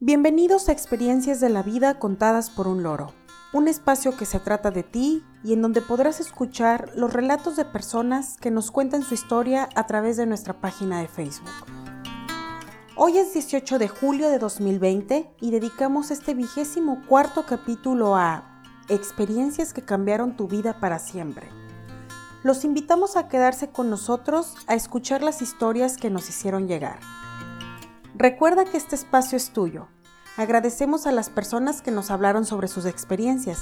Bienvenidos a Experiencias de la Vida contadas por un loro, un espacio que se trata de ti y en donde podrás escuchar los relatos de personas que nos cuentan su historia a través de nuestra página de Facebook. Hoy es 18 de julio de 2020 y dedicamos este vigésimo cuarto capítulo a Experiencias que cambiaron tu vida para siempre. Los invitamos a quedarse con nosotros a escuchar las historias que nos hicieron llegar. Recuerda que este espacio es tuyo. Agradecemos a las personas que nos hablaron sobre sus experiencias.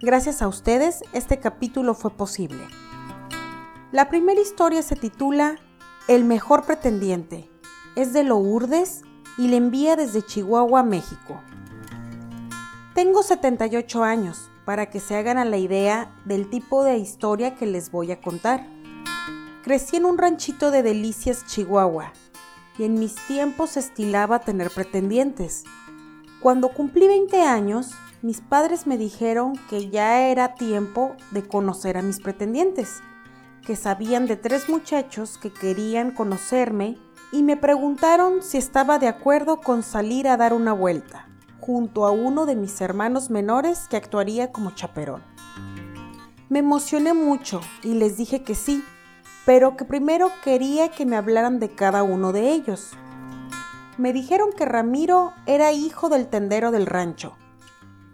Gracias a ustedes, este capítulo fue posible. La primera historia se titula El mejor pretendiente. Es de Lourdes y le envía desde Chihuahua, México. Tengo 78 años, para que se hagan a la idea del tipo de historia que les voy a contar. Crecí en un ranchito de Delicias, Chihuahua, y en mis tiempos estilaba tener pretendientes. Cuando cumplí 20 años, mis padres me dijeron que ya era tiempo de conocer a mis pretendientes, que sabían de tres muchachos que querían conocerme y me preguntaron si estaba de acuerdo con salir a dar una vuelta, junto a uno de mis hermanos menores que actuaría como chaperón. Me emocioné mucho y les dije que sí, pero que primero quería que me hablaran de cada uno de ellos. Me dijeron que Ramiro era hijo del tendero del rancho.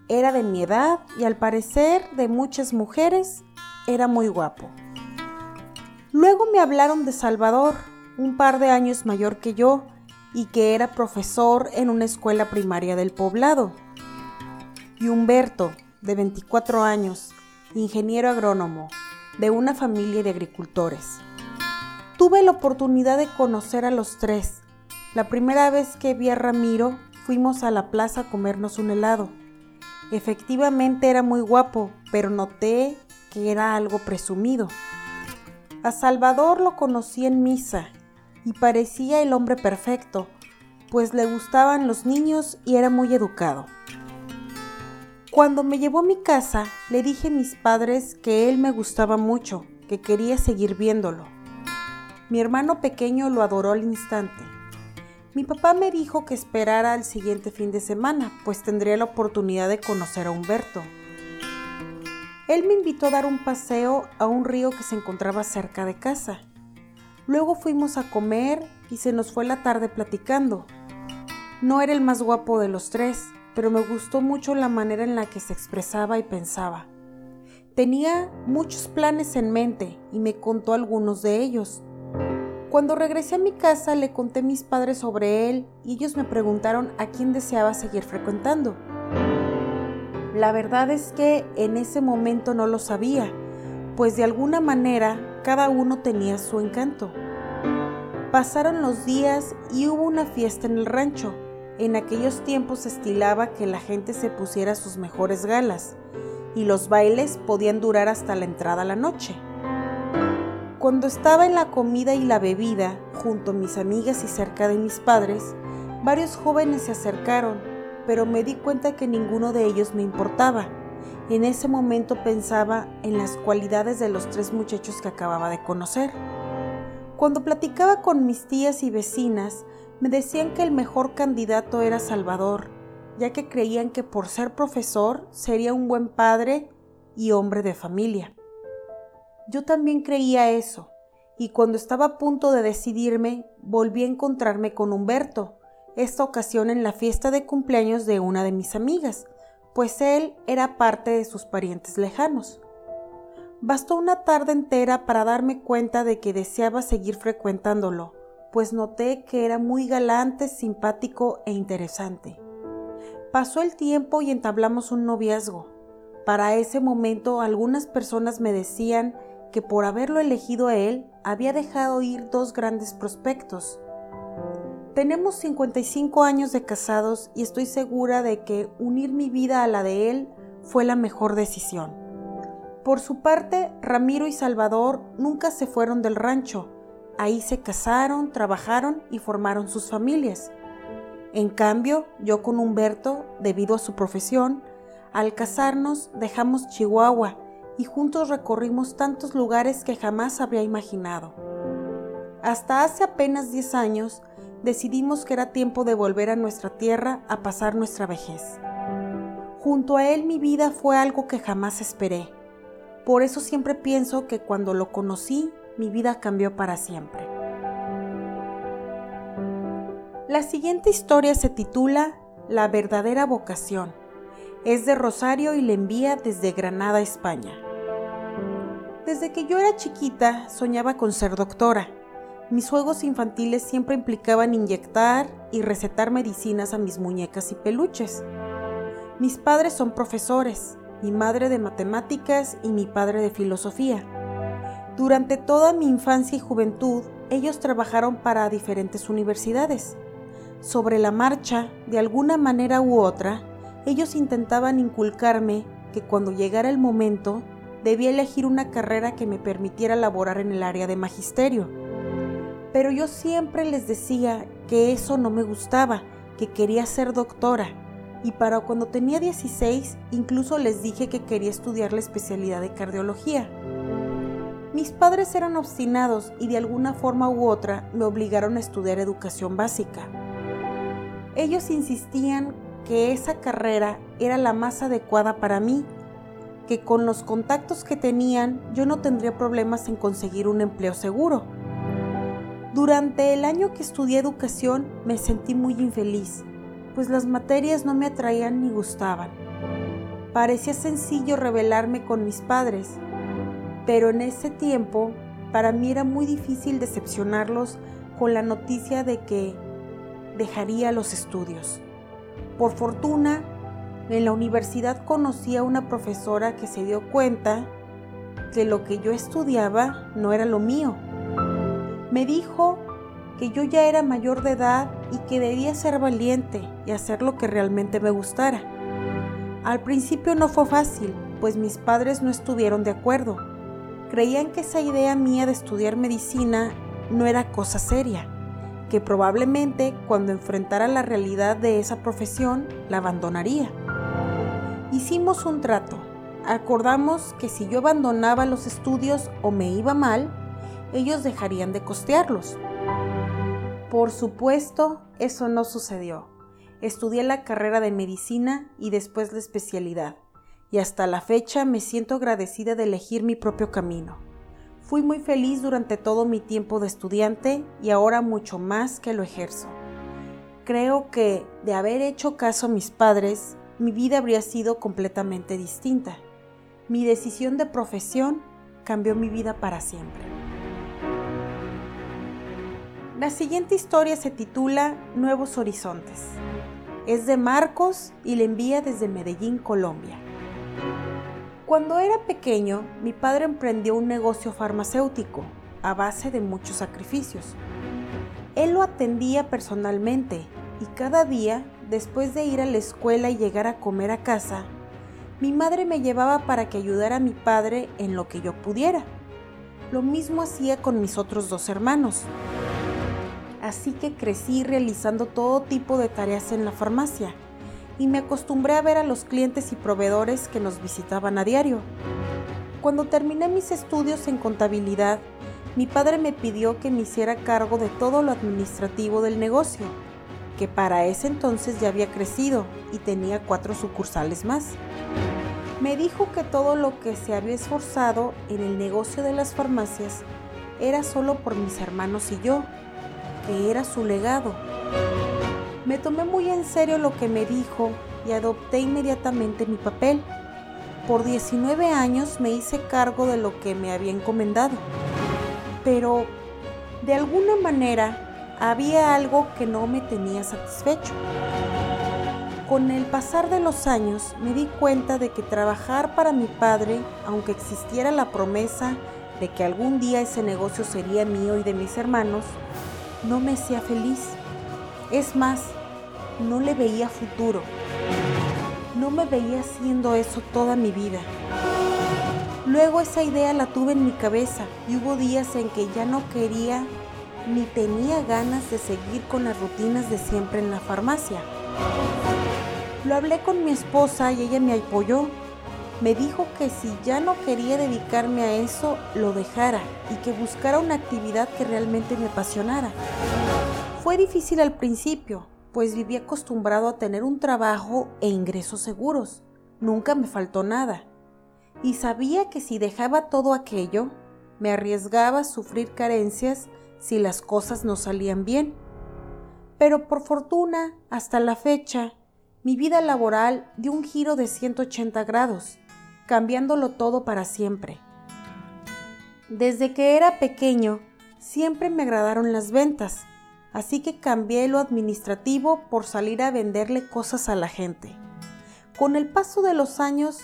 Era de mi edad y al parecer de muchas mujeres era muy guapo. Luego me hablaron de Salvador, un par de años mayor que yo y que era profesor en una escuela primaria del poblado. Y Humberto, de 24 años, ingeniero agrónomo, de una familia de agricultores. Tuve la oportunidad de conocer a los tres. La primera vez que vi a Ramiro fuimos a la plaza a comernos un helado. Efectivamente era muy guapo, pero noté que era algo presumido. A Salvador lo conocí en misa y parecía el hombre perfecto, pues le gustaban los niños y era muy educado. Cuando me llevó a mi casa, le dije a mis padres que él me gustaba mucho, que quería seguir viéndolo. Mi hermano pequeño lo adoró al instante. Mi papá me dijo que esperara al siguiente fin de semana, pues tendría la oportunidad de conocer a Humberto. Él me invitó a dar un paseo a un río que se encontraba cerca de casa. Luego fuimos a comer y se nos fue la tarde platicando. No era el más guapo de los tres, pero me gustó mucho la manera en la que se expresaba y pensaba. Tenía muchos planes en mente y me contó algunos de ellos. Cuando regresé a mi casa le conté a mis padres sobre él y ellos me preguntaron a quién deseaba seguir frecuentando. La verdad es que en ese momento no lo sabía, pues de alguna manera cada uno tenía su encanto. Pasaron los días y hubo una fiesta en el rancho en aquellos tiempos se estilaba que la gente se pusiera sus mejores galas y los bailes podían durar hasta la entrada a la noche. Cuando estaba en la comida y la bebida, junto a mis amigas y cerca de mis padres, varios jóvenes se acercaron, pero me di cuenta que ninguno de ellos me importaba. En ese momento pensaba en las cualidades de los tres muchachos que acababa de conocer. Cuando platicaba con mis tías y vecinas, me decían que el mejor candidato era Salvador, ya que creían que por ser profesor sería un buen padre y hombre de familia. Yo también creía eso, y cuando estaba a punto de decidirme, volví a encontrarme con Humberto, esta ocasión en la fiesta de cumpleaños de una de mis amigas, pues él era parte de sus parientes lejanos. Bastó una tarde entera para darme cuenta de que deseaba seguir frecuentándolo, pues noté que era muy galante, simpático e interesante. Pasó el tiempo y entablamos un noviazgo. Para ese momento algunas personas me decían que por haberlo elegido a él había dejado ir dos grandes prospectos. Tenemos 55 años de casados y estoy segura de que unir mi vida a la de él fue la mejor decisión. Por su parte, Ramiro y Salvador nunca se fueron del rancho, Ahí se casaron, trabajaron y formaron sus familias. En cambio, yo con Humberto, debido a su profesión, al casarnos dejamos Chihuahua y juntos recorrimos tantos lugares que jamás habría imaginado. Hasta hace apenas 10 años decidimos que era tiempo de volver a nuestra tierra a pasar nuestra vejez. Junto a él mi vida fue algo que jamás esperé. Por eso siempre pienso que cuando lo conocí, mi vida cambió para siempre. La siguiente historia se titula La verdadera vocación. Es de Rosario y le envía desde Granada, España. Desde que yo era chiquita soñaba con ser doctora. Mis juegos infantiles siempre implicaban inyectar y recetar medicinas a mis muñecas y peluches. Mis padres son profesores, mi madre de matemáticas y mi padre de filosofía. Durante toda mi infancia y juventud, ellos trabajaron para diferentes universidades. Sobre la marcha, de alguna manera u otra, ellos intentaban inculcarme que cuando llegara el momento debía elegir una carrera que me permitiera laborar en el área de magisterio. Pero yo siempre les decía que eso no me gustaba, que quería ser doctora. Y para cuando tenía 16, incluso les dije que quería estudiar la especialidad de cardiología. Mis padres eran obstinados y de alguna forma u otra me obligaron a estudiar educación básica. Ellos insistían que esa carrera era la más adecuada para mí, que con los contactos que tenían yo no tendría problemas en conseguir un empleo seguro. Durante el año que estudié educación me sentí muy infeliz, pues las materias no me atraían ni gustaban. Parecía sencillo rebelarme con mis padres, pero en ese tiempo para mí era muy difícil decepcionarlos con la noticia de que dejaría los estudios. Por fortuna, en la universidad conocí a una profesora que se dio cuenta que lo que yo estudiaba no era lo mío. Me dijo que yo ya era mayor de edad y que debía ser valiente y hacer lo que realmente me gustara. Al principio no fue fácil, pues mis padres no estuvieron de acuerdo. Creían que esa idea mía de estudiar medicina no era cosa seria que probablemente cuando enfrentara la realidad de esa profesión la abandonaría. Hicimos un trato. Acordamos que si yo abandonaba los estudios o me iba mal, ellos dejarían de costearlos. Por supuesto, eso no sucedió. Estudié la carrera de medicina y después la especialidad, y hasta la fecha me siento agradecida de elegir mi propio camino. Fui muy feliz durante todo mi tiempo de estudiante y ahora mucho más que lo ejerzo. Creo que de haber hecho caso a mis padres, mi vida habría sido completamente distinta. Mi decisión de profesión cambió mi vida para siempre. La siguiente historia se titula Nuevos Horizontes. Es de Marcos y le envía desde Medellín, Colombia. Cuando era pequeño, mi padre emprendió un negocio farmacéutico a base de muchos sacrificios. Él lo atendía personalmente y cada día, después de ir a la escuela y llegar a comer a casa, mi madre me llevaba para que ayudara a mi padre en lo que yo pudiera. Lo mismo hacía con mis otros dos hermanos. Así que crecí realizando todo tipo de tareas en la farmacia y me acostumbré a ver a los clientes y proveedores que nos visitaban a diario. Cuando terminé mis estudios en contabilidad, mi padre me pidió que me hiciera cargo de todo lo administrativo del negocio, que para ese entonces ya había crecido y tenía cuatro sucursales más. Me dijo que todo lo que se había esforzado en el negocio de las farmacias era solo por mis hermanos y yo, que era su legado. Me tomé muy en serio lo que me dijo y adopté inmediatamente mi papel. Por 19 años me hice cargo de lo que me había encomendado. Pero, de alguna manera, había algo que no me tenía satisfecho. Con el pasar de los años me di cuenta de que trabajar para mi padre, aunque existiera la promesa de que algún día ese negocio sería mío y de mis hermanos, no me hacía feliz. Es más, no le veía futuro. No me veía haciendo eso toda mi vida. Luego esa idea la tuve en mi cabeza y hubo días en que ya no quería ni tenía ganas de seguir con las rutinas de siempre en la farmacia. Lo hablé con mi esposa y ella me apoyó. Me dijo que si ya no quería dedicarme a eso, lo dejara y que buscara una actividad que realmente me apasionara. Fue difícil al principio, pues vivía acostumbrado a tener un trabajo e ingresos seguros. Nunca me faltó nada. Y sabía que si dejaba todo aquello, me arriesgaba a sufrir carencias si las cosas no salían bien. Pero por fortuna, hasta la fecha, mi vida laboral dio un giro de 180 grados, cambiándolo todo para siempre. Desde que era pequeño, siempre me agradaron las ventas, así que cambié lo administrativo por salir a venderle cosas a la gente. Con el paso de los años,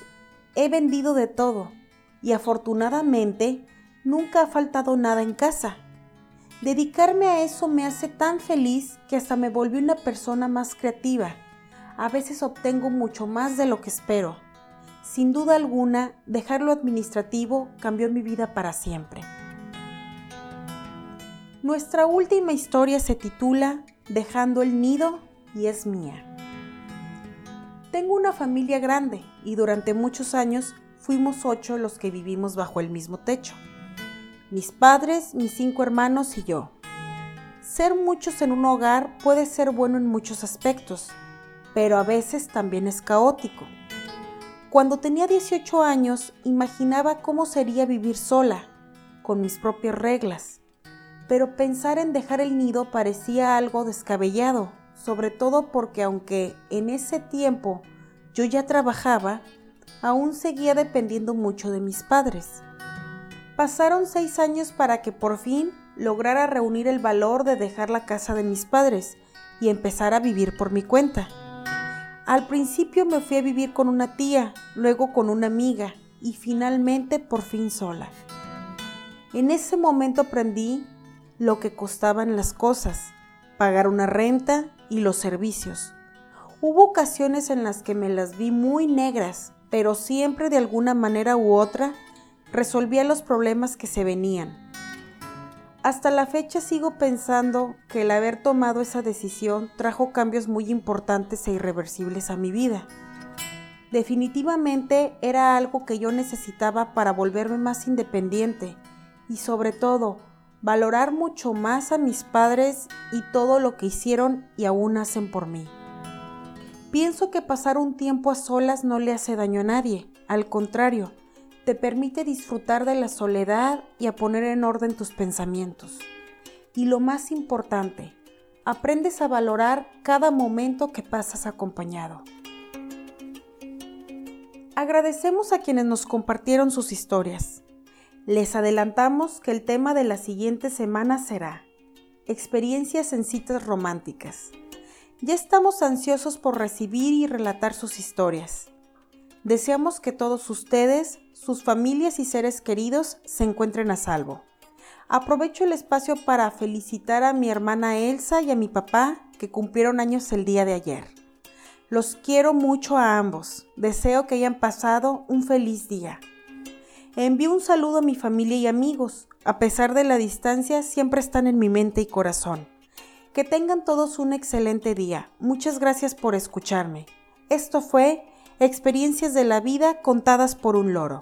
he vendido de todo y afortunadamente nunca ha faltado nada en casa. Dedicarme a eso me hace tan feliz que hasta me volví una persona más creativa. A veces obtengo mucho más de lo que espero. Sin duda alguna, dejar lo administrativo cambió mi vida para siempre. Nuestra última historia se titula Dejando el nido y es mía. Tengo una familia grande y durante muchos años fuimos ocho los que vivimos bajo el mismo techo mis padres, mis cinco hermanos y yo. Ser muchos en un hogar puede ser bueno en muchos aspectos, pero a veces también es caótico. Cuando tenía 18 años, imaginaba cómo sería vivir sola, con mis propias reglas, pero pensar en dejar el nido parecía algo descabellado, sobre todo porque aunque en ese tiempo yo ya trabajaba, aún seguía dependiendo mucho de mis padres. Pasaron seis años para que por fin lograra reunir el valor de dejar la casa de mis padres y empezar a vivir por mi cuenta. Al principio me fui a vivir con una tía, luego con una amiga y finalmente por fin sola. En ese momento aprendí lo que costaban las cosas, pagar una renta y los servicios. Hubo ocasiones en las que me las vi muy negras, pero siempre de alguna manera u otra resolvía los problemas que se venían. Hasta la fecha sigo pensando que el haber tomado esa decisión trajo cambios muy importantes e irreversibles a mi vida. Definitivamente era algo que yo necesitaba para volverme más independiente y sobre todo valorar mucho más a mis padres y todo lo que hicieron y aún hacen por mí. Pienso que pasar un tiempo a solas no le hace daño a nadie, al contrario, te permite disfrutar de la soledad y a poner en orden tus pensamientos. Y lo más importante, aprendes a valorar cada momento que pasas acompañado. Agradecemos a quienes nos compartieron sus historias. Les adelantamos que el tema de la siguiente semana será Experiencias en citas románticas. Ya estamos ansiosos por recibir y relatar sus historias. Deseamos que todos ustedes, sus familias y seres queridos se encuentren a salvo. Aprovecho el espacio para felicitar a mi hermana Elsa y a mi papá que cumplieron años el día de ayer. Los quiero mucho a ambos. Deseo que hayan pasado un feliz día. Envío un saludo a mi familia y amigos. A pesar de la distancia, siempre están en mi mente y corazón. Que tengan todos un excelente día. Muchas gracias por escucharme. Esto fue Experiencias de la vida contadas por un loro.